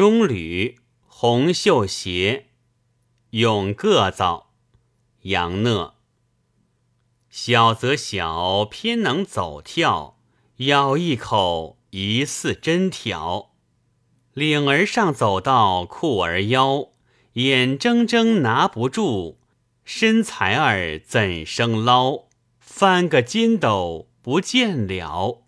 中履红袖鞋，永各造。杨讷。小则小，偏能走跳，咬一口疑似针条。领儿上走到裤儿腰，眼睁睁拿不住，身材儿怎生捞？翻个筋斗不见了。